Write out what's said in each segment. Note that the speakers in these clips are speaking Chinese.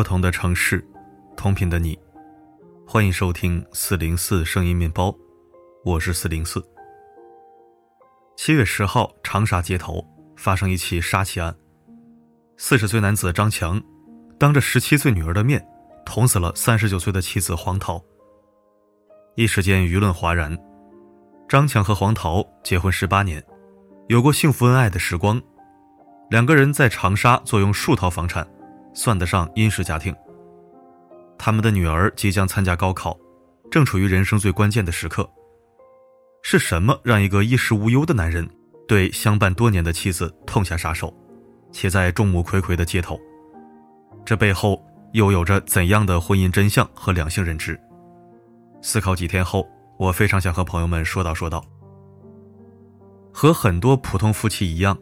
不同的城市，同频的你，欢迎收听四零四声音面包，我是四零四。七月十号，长沙街头发生一起杀妻案，四十岁男子张强当着十七岁女儿的面捅死了三十九岁的妻子黄桃。一时间舆论哗然。张强和黄桃结婚十八年，有过幸福恩爱的时光，两个人在长沙坐拥数套房产。算得上殷实家庭。他们的女儿即将参加高考，正处于人生最关键的时刻。是什么让一个衣食无忧的男人对相伴多年的妻子痛下杀手，且在众目睽睽的街头？这背后又有着怎样的婚姻真相和两性认知？思考几天后，我非常想和朋友们说道说道。和很多普通夫妻一样，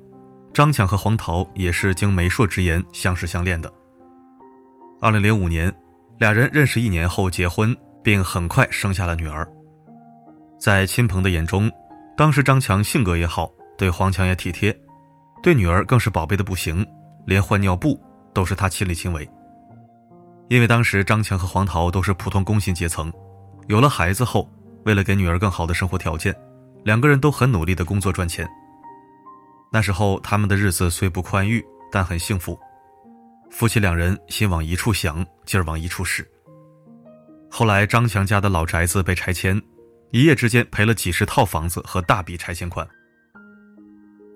张强和黄桃也是经媒妁之言相识相恋的。二零零五年，俩人认识一年后结婚，并很快生下了女儿。在亲朋的眼中，当时张强性格也好，对黄强也体贴，对女儿更是宝贝的不行，连换尿布都是他亲力亲为。因为当时张强和黄桃都是普通工薪阶层，有了孩子后，为了给女儿更好的生活条件，两个人都很努力的工作赚钱。那时候他们的日子虽不宽裕，但很幸福。夫妻两人心往一处想，劲儿往一处使。后来张强家的老宅子被拆迁，一夜之间赔了几十套房子和大笔拆迁款。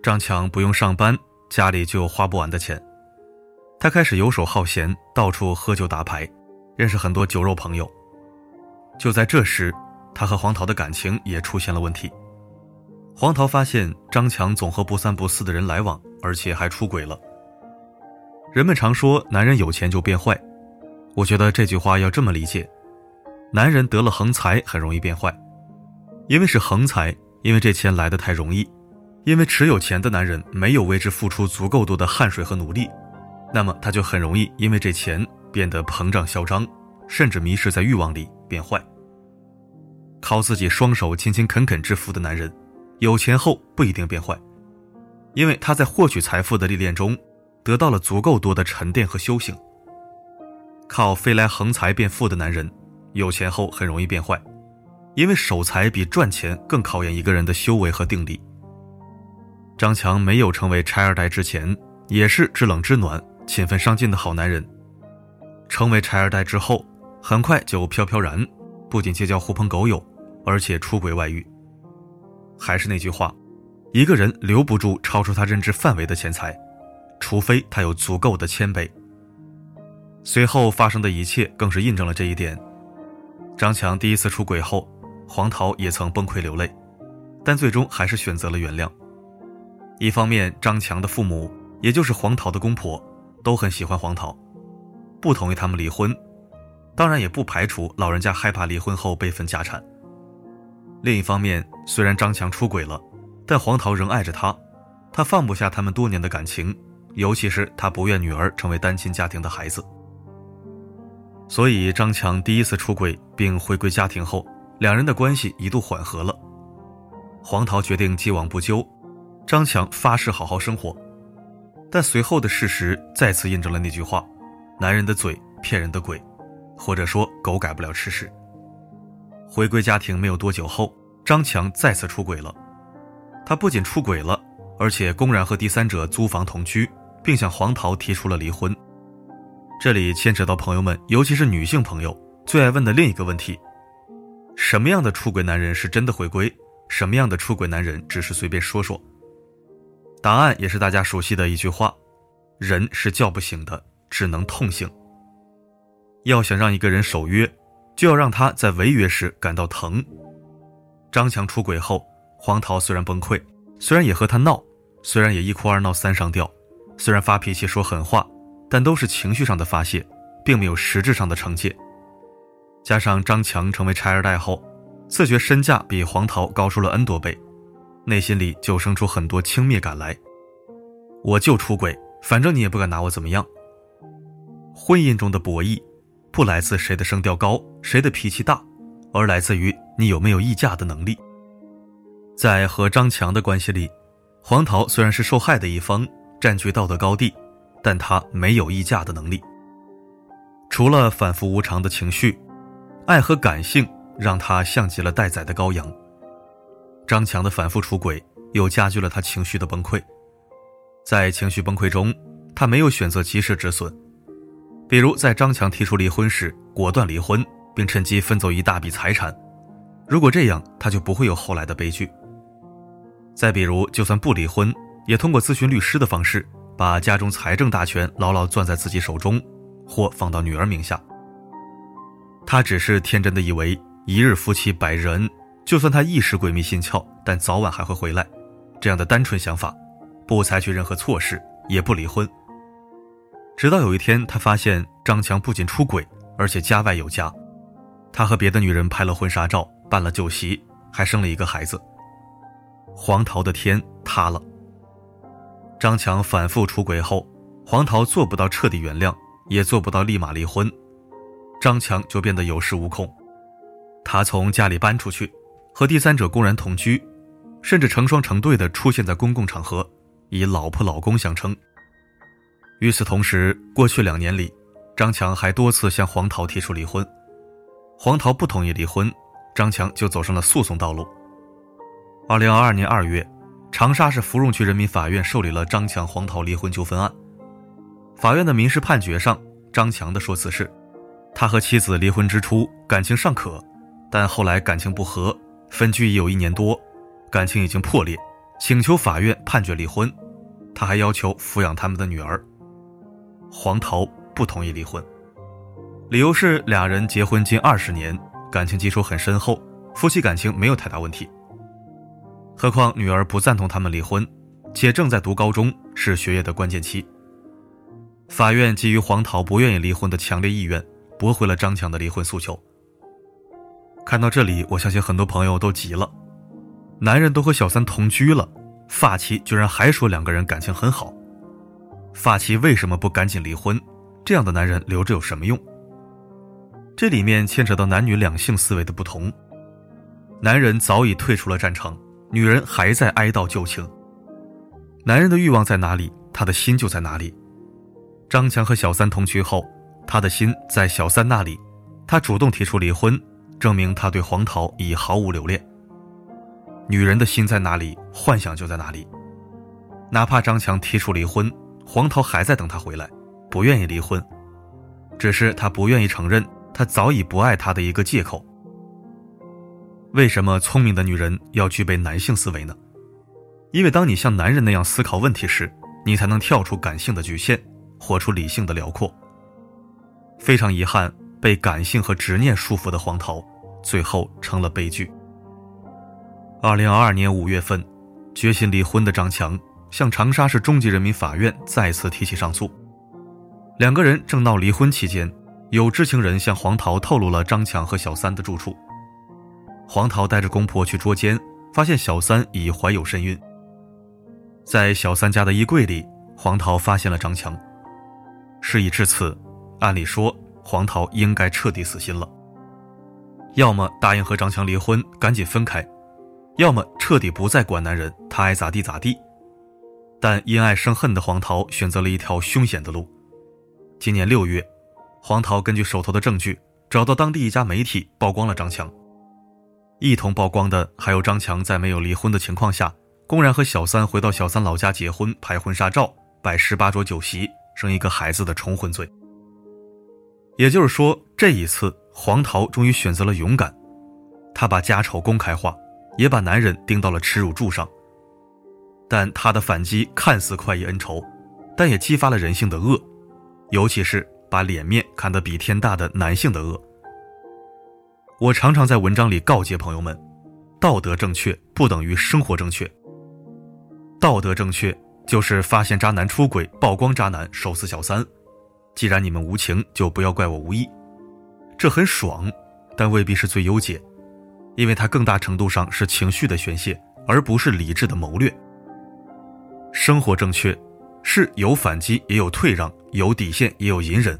张强不用上班，家里就有花不完的钱。他开始游手好闲，到处喝酒打牌，认识很多酒肉朋友。就在这时，他和黄桃的感情也出现了问题。黄桃发现张强总和不三不四的人来往，而且还出轨了。人们常说男人有钱就变坏，我觉得这句话要这么理解：男人得了横财很容易变坏，因为是横财，因为这钱来的太容易，因为持有钱的男人没有为之付出足够多的汗水和努力，那么他就很容易因为这钱变得膨胀嚣张，甚至迷失在欲望里变坏。靠自己双手勤勤恳恳致富的男人，有钱后不一定变坏，因为他在获取财富的历练中。得到了足够多的沉淀和修行。靠飞来横财变富的男人，有钱后很容易变坏，因为守财比赚钱更考验一个人的修为和定力。张强没有成为拆二代之前，也是知冷知暖、勤奋上进的好男人。成为拆二代之后，很快就飘飘然，不仅结交狐朋狗友，而且出轨外遇。还是那句话，一个人留不住超出他认知范围的钱财。除非他有足够的谦卑。随后发生的一切更是印证了这一点。张强第一次出轨后，黄桃也曾崩溃流泪，但最终还是选择了原谅。一方面，张强的父母，也就是黄桃的公婆，都很喜欢黄桃，不同意他们离婚，当然也不排除老人家害怕离婚后被分家产。另一方面，虽然张强出轨了，但黄桃仍爱着他，他放不下他们多年的感情。尤其是他不愿女儿成为单亲家庭的孩子，所以张强第一次出轨并回归家庭后，两人的关系一度缓和了。黄桃决定既往不咎，张强发誓好好生活，但随后的事实再次印证了那句话：男人的嘴骗人的鬼，或者说狗改不了吃屎。回归家庭没有多久后，张强再次出轨了，他不仅出轨了，而且公然和第三者租房同居。并向黄桃提出了离婚。这里牵扯到朋友们，尤其是女性朋友最爱问的另一个问题：什么样的出轨男人是真的回归？什么样的出轨男人只是随便说说？答案也是大家熟悉的一句话：人是叫不醒的，只能痛醒。要想让一个人守约，就要让他在违约时感到疼。张强出轨后，黄桃虽然崩溃，虽然也和他闹，虽然也一哭二闹三上吊。虽然发脾气说狠话，但都是情绪上的发泄，并没有实质上的惩戒。加上张强成为拆二代后，自觉身价比黄桃高出了 N 多倍，内心里就生出很多轻蔑感来。我就出轨，反正你也不敢拿我怎么样。婚姻中的博弈，不来自谁的声调高，谁的脾气大，而来自于你有没有议价的能力。在和张强的关系里，黄桃虽然是受害的一方。占据道德高地，但他没有议价的能力。除了反复无常的情绪，爱和感性让他像极了待宰的羔羊。张强的反复出轨又加剧了他情绪的崩溃，在情绪崩溃中，他没有选择及时止损，比如在张强提出离婚时果断离婚，并趁机分走一大笔财产。如果这样，他就不会有后来的悲剧。再比如，就算不离婚，也通过咨询律师的方式，把家中财政大权牢牢攥在自己手中。或放到女儿名下。他只是天真的以为一日夫妻百日恩，就算他一时鬼迷心窍，但早晚还会回来。这样的单纯想法，不采取任何措施，也不离婚。直到有一天，他发现张强不仅出轨，而且家外有家。他和别的女人拍了婚纱照，办了酒席，还生了一个孩子。黄桃的天塌了。张强反复出轨后，黄桃做不到彻底原谅。也做不到立马离婚，张强就变得有恃无恐。他从家里搬出去，和第三者公然同居，甚至成双成对的出现在公共场合，以老婆老公相称。与此同时，过去两年里，张强还多次向黄桃提出离婚，黄桃不同意离婚，张强就走上了诉讼道路。二零二二年二月，长沙市芙蓉区人民法院受理了张强、黄桃离婚纠纷案。法院的民事判决上，张强的说辞是：他和妻子离婚之初感情尚可，但后来感情不和，分居已有一年多，感情已经破裂，请求法院判决离婚。他还要求抚养他们的女儿。黄桃不同意离婚，理由是俩人结婚近二十年，感情基础很深厚，夫妻感情没有太大问题。何况女儿不赞同他们离婚，且正在读高中，是学业的关键期。法院基于黄桃不愿意离婚的强烈意愿，驳回了张强的离婚诉求。看到这里，我相信很多朋友都急了：男人都和小三同居了，发妻居然还说两个人感情很好，发妻为什么不赶紧离婚？这样的男人留着有什么用？这里面牵扯到男女两性思维的不同。男人早已退出了战场，女人还在哀悼旧情。男人的欲望在哪里，他的心就在哪里。张强和小三同居后，他的心在小三那里，他主动提出离婚，证明他对黄桃已毫无留恋。女人的心在哪里，幻想就在哪里。哪怕张强提出离婚，黄桃还在等他回来，不愿意离婚，只是他不愿意承认他早已不爱他的一个借口。为什么聪明的女人要具备男性思维呢？因为当你像男人那样思考问题时，你才能跳出感性的局限。活出理性的辽阔。非常遗憾，被感性和执念束缚的黄桃，最后成了悲剧。二零二二年五月份，决心离婚的张强向长沙市中级人民法院再次提起上诉。两个人正闹离婚期间，有知情人向黄桃透露了张强和小三的住处。黄桃带着公婆去捉奸，发现小三已怀有身孕。在小三家的衣柜里，黄桃发现了张强。事已至此，按理说黄桃应该彻底死心了。要么答应和张强离婚，赶紧分开；要么彻底不再管男人，他爱咋地咋地。但因爱生恨的黄桃选择了一条凶险的路。今年六月，黄桃根据手头的证据，找到当地一家媒体曝光了张强。一同曝光的还有张强在没有离婚的情况下，公然和小三回到小三老家结婚、拍婚纱照、摆十八桌酒席。生一个孩子的重婚罪，也就是说，这一次黄桃终于选择了勇敢，她把家丑公开化，也把男人钉到了耻辱柱上。但她的反击看似快意恩仇，但也激发了人性的恶，尤其是把脸面看得比天大的男性的恶。我常常在文章里告诫朋友们，道德正确不等于生活正确。道德正确。就是发现渣男出轨，曝光渣男，手撕小三。既然你们无情，就不要怪我无义。这很爽，但未必是最优解，因为它更大程度上是情绪的宣泄，而不是理智的谋略。生活正确，是有反击，也有退让，有底线，也有隐忍，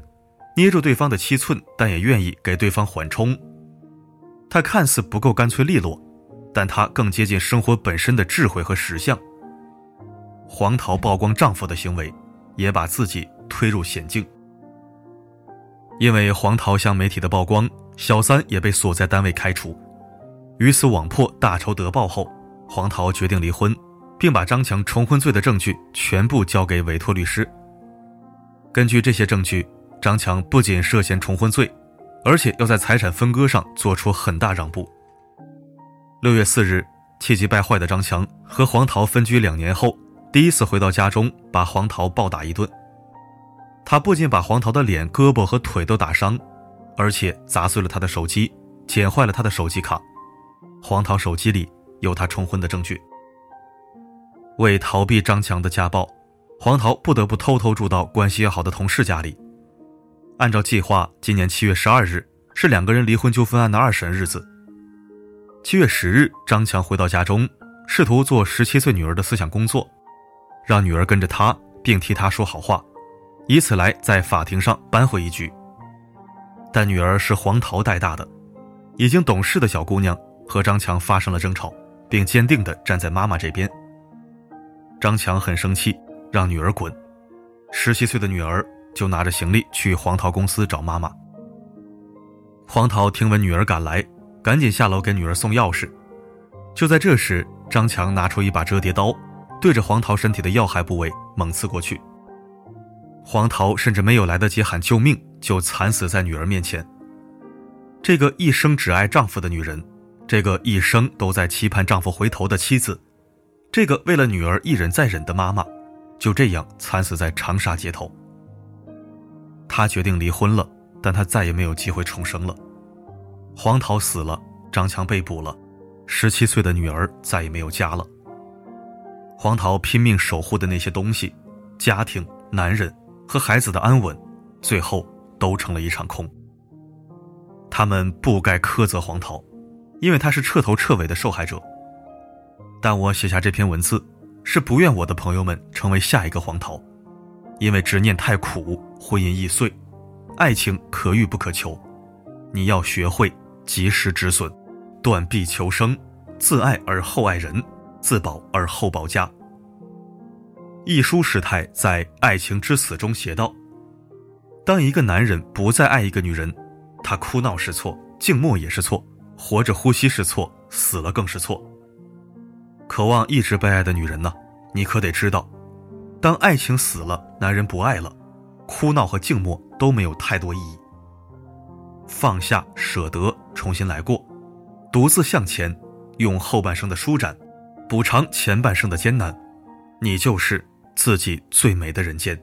捏住对方的七寸，但也愿意给对方缓冲。它看似不够干脆利落，但它更接近生活本身的智慧和实相。黄桃曝光丈夫的行为，也把自己推入险境。因为黄桃向媒体的曝光，小三也被所在单位开除。鱼死网破，大仇得报后，黄桃决定离婚，并把张强重婚罪的证据全部交给委托律师。根据这些证据，张强不仅涉嫌重婚罪，而且要在财产分割上做出很大让步。六月四日，气急败坏的张强和黄桃分居两年后，第一次回到家中，把黄桃暴打一顿。他不仅把黄桃的脸、胳膊和腿都打伤，而且砸碎了他的手机，剪坏了他的手机卡。黄桃手机里有他重婚的证据。为逃避张强的家暴，黄桃不得不偷偷住到关系要好的同事家里。按照计划，今年七月十二日是两个人离婚纠纷案的二审日子。七月十日，张强回到家中，试图做十七岁女儿的思想工作，让女儿跟着他，并替他说好话，以此来在法庭上扳回一局。但女儿是黄桃带大的，已经懂事的小姑娘。和张强发生了争吵，并坚定地站在妈妈这边。张强很生气，让女儿滚。十七岁的女儿就拿着行李去黄桃公司找妈妈。黄桃听闻女儿赶来，赶紧下楼给女儿送钥匙。就在这时，张强拿出一把折叠刀，对着黄桃身体的要害部位猛刺过去。黄桃甚至没有来得及喊救命，就惨死在女儿面前。这个一生只爱丈夫的女人。这个一生都在期盼丈夫回头的妻子，这个为了女儿一忍再忍的妈妈，就这样惨死在长沙街头。他决定离婚了，但他再也没有机会重生了。黄桃死了，张强被捕了，十七岁的女儿再也没有家了。黄桃拼命守护的那些东西，家庭、男人和孩子的安稳，最后都成了一场空。他们不该苛责黄桃。因为他是彻头彻尾的受害者，但我写下这篇文字，是不愿我的朋友们成为下一个黄桃，因为执念太苦，婚姻易碎，爱情可遇不可求，你要学会及时止损，断臂求生，自爱而后爱人，自保而后保家。一书师太在《爱情之死》中写道：当一个男人不再爱一个女人，他哭闹是错，静默也是错。活着呼吸是错，死了更是错。渴望一直被爱的女人呢？你可得知道，当爱情死了，男人不爱了，哭闹和静默都没有太多意义。放下，舍得，重新来过，独自向前，用后半生的舒展，补偿前半生的艰难，你就是自己最美的人间。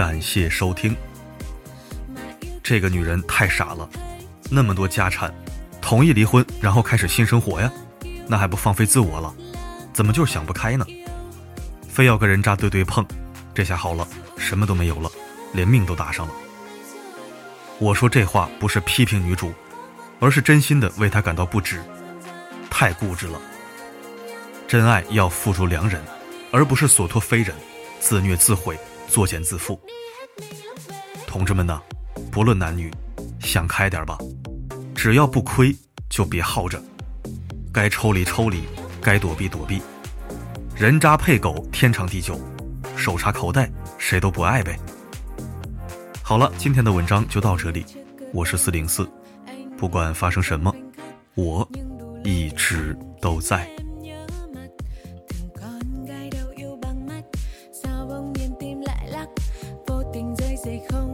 感谢收听。这个女人太傻了，那么多家产，同意离婚，然后开始新生活呀，那还不放飞自我了？怎么就是想不开呢？非要跟人渣对对碰，这下好了，什么都没有了，连命都搭上了。我说这话不是批评女主，而是真心的为她感到不值，太固执了。真爱要付诸良人，而不是所托非人，自虐自毁。作茧自缚，同志们呢，不论男女，想开点吧，只要不亏就别耗着，该抽离抽离，该躲避躲避，人渣配狗天长地久，手插口袋谁都不爱呗。好了，今天的文章就到这里，我是四零四，不管发生什么，我一直都在。say home.